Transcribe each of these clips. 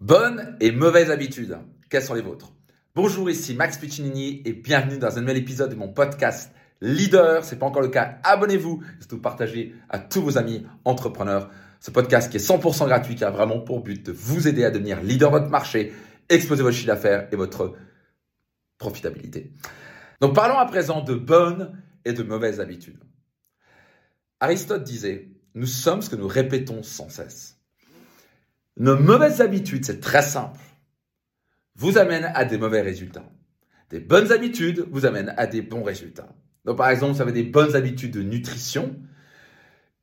Bonnes et mauvaises habitudes. Quelles sont les vôtres? Bonjour, ici Max Piccinini et bienvenue dans un nouvel épisode de mon podcast Leader. C'est pas encore le cas, abonnez-vous et surtout partagez à tous vos amis entrepreneurs. Ce podcast qui est 100% gratuit, qui a vraiment pour but de vous aider à devenir leader de votre marché, exploser votre chiffre d'affaires et votre profitabilité. Donc parlons à présent de bonnes et de mauvaises habitudes. Aristote disait, nous sommes ce que nous répétons sans cesse. Nos mauvaises habitudes, c'est très simple, vous amènent à des mauvais résultats. Des bonnes habitudes vous amènent à des bons résultats. Donc par exemple, vous avez des bonnes habitudes de nutrition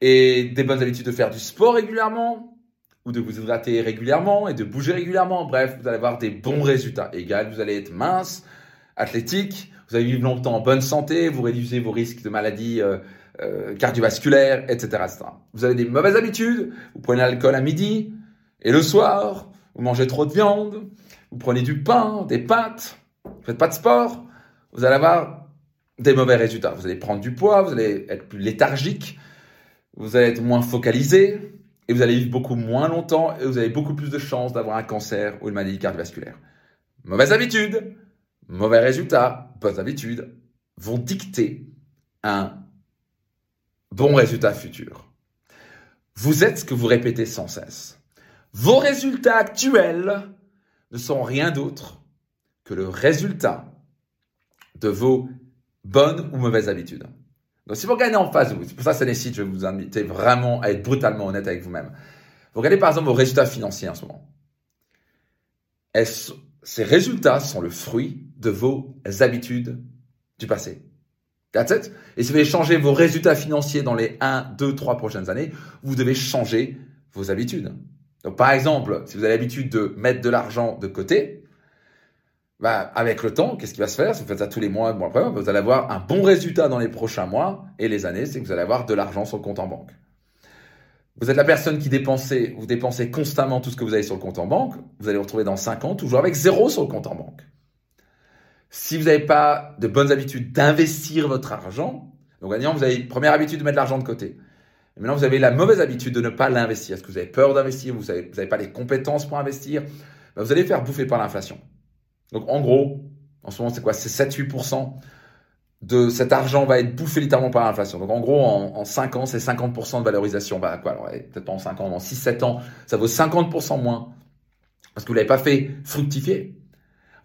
et des bonnes habitudes de faire du sport régulièrement ou de vous hydrater régulièrement et de bouger régulièrement. Bref, vous allez avoir des bons résultats. Égal, vous allez être mince, athlétique, vous allez vivre longtemps en bonne santé, vous réduisez vos risques de maladies euh, euh, cardiovasculaires, etc., etc. Vous avez des mauvaises habitudes, vous prenez l'alcool à midi, et le soir, vous mangez trop de viande, vous prenez du pain, des pâtes, vous faites pas de sport, vous allez avoir des mauvais résultats. Vous allez prendre du poids, vous allez être plus léthargique, vous allez être moins focalisé, et vous allez vivre beaucoup moins longtemps, et vous avez beaucoup plus de chances d'avoir un cancer ou une maladie cardiovasculaire. Mauvaise habitude, mauvais résultats, bonnes habitudes vont dicter un bon résultat futur. Vous êtes ce que vous répétez sans cesse. Vos résultats actuels ne sont rien d'autre que le résultat de vos bonnes ou mauvaises habitudes. Donc si vous regardez en face de vous, c'est pour ça que ça nécessite, je vais vous inviter vraiment à être brutalement honnête avec vous-même. Vous regardez par exemple vos résultats financiers en ce moment. Ces résultats sont le fruit de vos habitudes du passé? That's it. Et si vous voulez changer vos résultats financiers dans les 1, 2, 3 prochaines années, vous devez changer vos habitudes. Donc, par exemple, si vous avez l'habitude de mettre de l'argent de côté, bah, avec le temps, qu'est-ce qui va se faire? Si vous faites ça tous les mois, bon, après, vous allez avoir un bon résultat dans les prochains mois et les années, c'est que vous allez avoir de l'argent sur le compte en banque. Vous êtes la personne qui dépensez, vous dépensez constamment tout ce que vous avez sur le compte en banque, vous allez vous retrouver dans 5 ans toujours avec zéro sur le compte en banque. Si vous n'avez pas de bonnes habitudes d'investir votre argent, donc vous avez première habitude de mettre l'argent de côté. Maintenant, vous avez la mauvaise habitude de ne pas l'investir. Est-ce que vous avez peur d'investir? Vous n'avez vous avez pas les compétences pour investir? Ben, Vous allez faire bouffer par l'inflation. Donc, en gros, en ce moment, c'est quoi? C'est 7-8% de cet argent va être bouffé littéralement par l'inflation. Donc, en gros, en, en 5 ans, c'est 50% de valorisation. Bah, quoi Alors, peut-être pas en 5 ans, en 6-7 ans, ça vaut 50% moins. Parce que vous l'avez pas fait fructifier.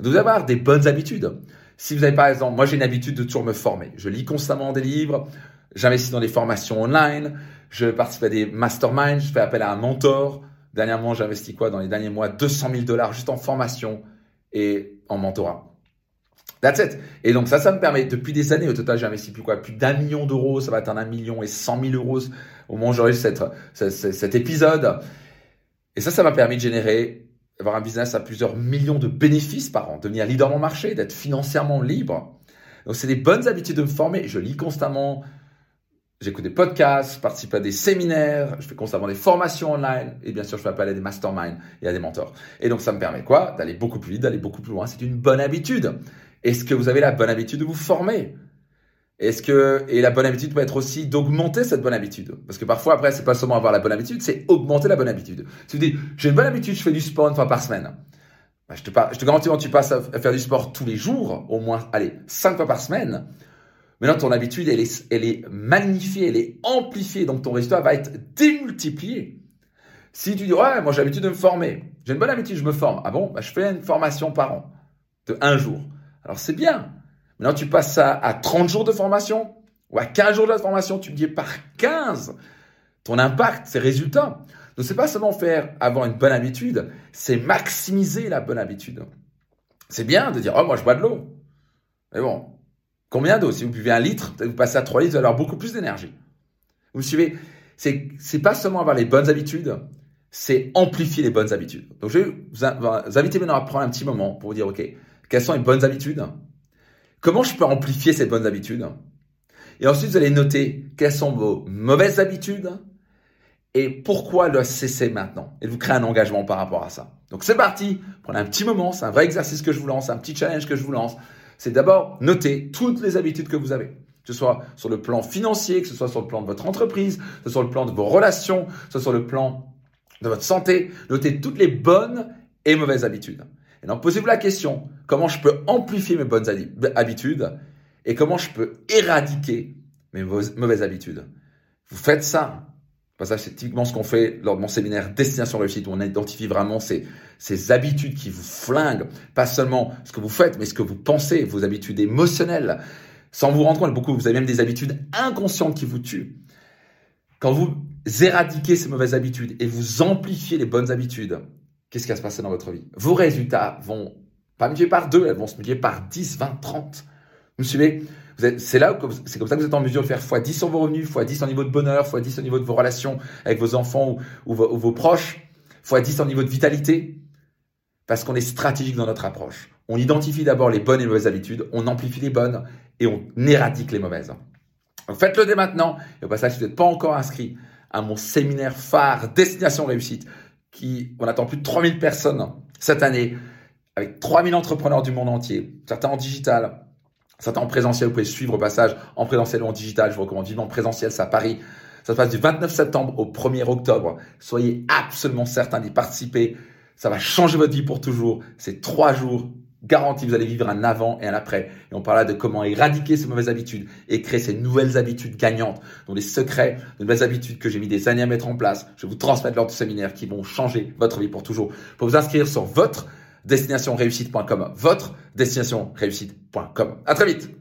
Vous devez avoir des bonnes habitudes. Si vous avez par exemple, moi j'ai une habitude de toujours me former. Je lis constamment des livres, j'investis dans des formations online, je participe à des masterminds, je fais appel à un mentor. Dernièrement, j'ai investi quoi dans les derniers mois? 200 000 dollars juste en formation et en mentorat. That's it. Et donc ça, ça me permet, depuis des années, au total, j'ai investi plus quoi, plus d'un million d'euros, ça va atteindre un million et cent mille euros au moment où j'aurai cet, cet épisode. Et ça, ça m'a permis de générer, avoir un business à plusieurs millions de bénéfices par an, devenir leader dans mon marché, d'être financièrement libre. Donc c'est des bonnes habitudes de me former. Je lis constamment, J'écoute des podcasts, je participe à des séminaires, je fais constamment des formations online et bien sûr je fais appel à des masterminds et à des mentors. Et donc ça me permet quoi? D'aller beaucoup plus vite, d'aller beaucoup plus loin. C'est une bonne habitude. Est-ce que vous avez la bonne habitude de vous former? Est-ce que et la bonne habitude peut être aussi d'augmenter cette bonne habitude? Parce que parfois après c'est pas seulement avoir la bonne habitude, c'est augmenter la bonne habitude. Si vous dites j'ai une bonne habitude, je fais du sport une fois par semaine. Bah, je, te je te garantis quand tu passes à faire du sport tous les jours, au moins allez cinq fois par semaine Maintenant, ton habitude, elle est, magnifiée, elle est amplifiée, donc ton résultat va être démultiplié. Si tu dis, ouais, moi j'ai l'habitude de me former, j'ai une bonne habitude, je me forme. Ah bon, bah, je fais une formation par an, de un jour. Alors c'est bien. Maintenant, tu passes ça à 30 jours de formation, ou à 15 jours de formation, tu dis par 15 ton impact, ses résultats. Donc c'est pas seulement faire avoir une bonne habitude, c'est maximiser la bonne habitude. C'est bien de dire, oh, moi je bois de l'eau. Mais bon, Combien d'eau? Si vous buvez un litre, vous passez à 3 litres, vous allez avoir beaucoup plus d'énergie. Vous me suivez? C'est c'est pas seulement avoir les bonnes habitudes, c'est amplifier les bonnes habitudes. Donc je vais vous inviter maintenant à prendre un petit moment pour vous dire, OK, quelles sont les bonnes habitudes? Comment je peux amplifier ces bonnes habitudes? Et ensuite, vous allez noter quelles sont vos mauvaises habitudes et pourquoi le cesser maintenant. Et vous créer un engagement par rapport à ça. Donc c'est parti, prenez un petit moment, c'est un vrai exercice que je vous lance, un petit challenge que je vous lance c'est d'abord noter toutes les habitudes que vous avez. Que ce soit sur le plan financier, que ce soit sur le plan de votre entreprise, que ce soit sur le plan de vos relations, que ce soit sur le plan de votre santé. Notez toutes les bonnes et mauvaises habitudes. Et donc posez-vous la question, comment je peux amplifier mes bonnes habitudes et comment je peux éradiquer mes mauvaises habitudes? Vous faites ça. Ça, c'est typiquement ce qu'on fait lors de mon séminaire Destination Réussite, où on identifie vraiment ces, ces habitudes qui vous flinguent. Pas seulement ce que vous faites, mais ce que vous pensez, vos habitudes émotionnelles. Sans vous rendre compte, beaucoup, vous avez même des habitudes inconscientes qui vous tuent. Quand vous éradiquez ces mauvaises habitudes et vous amplifiez les bonnes habitudes, qu'est-ce qui va se passer dans votre vie? Vos résultats vont pas multiplier par deux, elles vont se multiplier par 10, 20, 30. Vous me suivez c'est là c'est comme ça que vous êtes en mesure de faire x10 sur vos revenus, x10 en niveau de bonheur, x10 au niveau de vos relations avec vos enfants ou, vos, proches, x10 en niveau de vitalité. Parce qu'on est stratégique dans notre approche. On identifie d'abord les bonnes et mauvaises habitudes, on amplifie les bonnes et on éradique les mauvaises. Faites-le dès maintenant. Et au passage, si vous n'êtes pas encore inscrit à mon séminaire phare Destination Réussite, qui, on attend plus de 3000 personnes cette année, avec 3000 entrepreneurs du monde entier, certains en digital, Certains en présentiel, vous pouvez suivre au passage en présentiel ou en digital. Je vous recommande vivement en présentiel, c'est à Paris. Ça se passe du 29 septembre au 1er octobre. Soyez absolument certains d'y participer. Ça va changer votre vie pour toujours. C'est trois jours garantis. Vous allez vivre un avant et un après. Et on parlera de comment éradiquer ces mauvaises habitudes et créer ces nouvelles habitudes gagnantes, dont les secrets de nouvelles habitudes que j'ai mis des années à mettre en place. Je vous transmettre lors du séminaire qui vont changer votre vie pour toujours. Pour vous inscrire sur votre destinationreussite.com, votre destinationreussite.com. À très vite.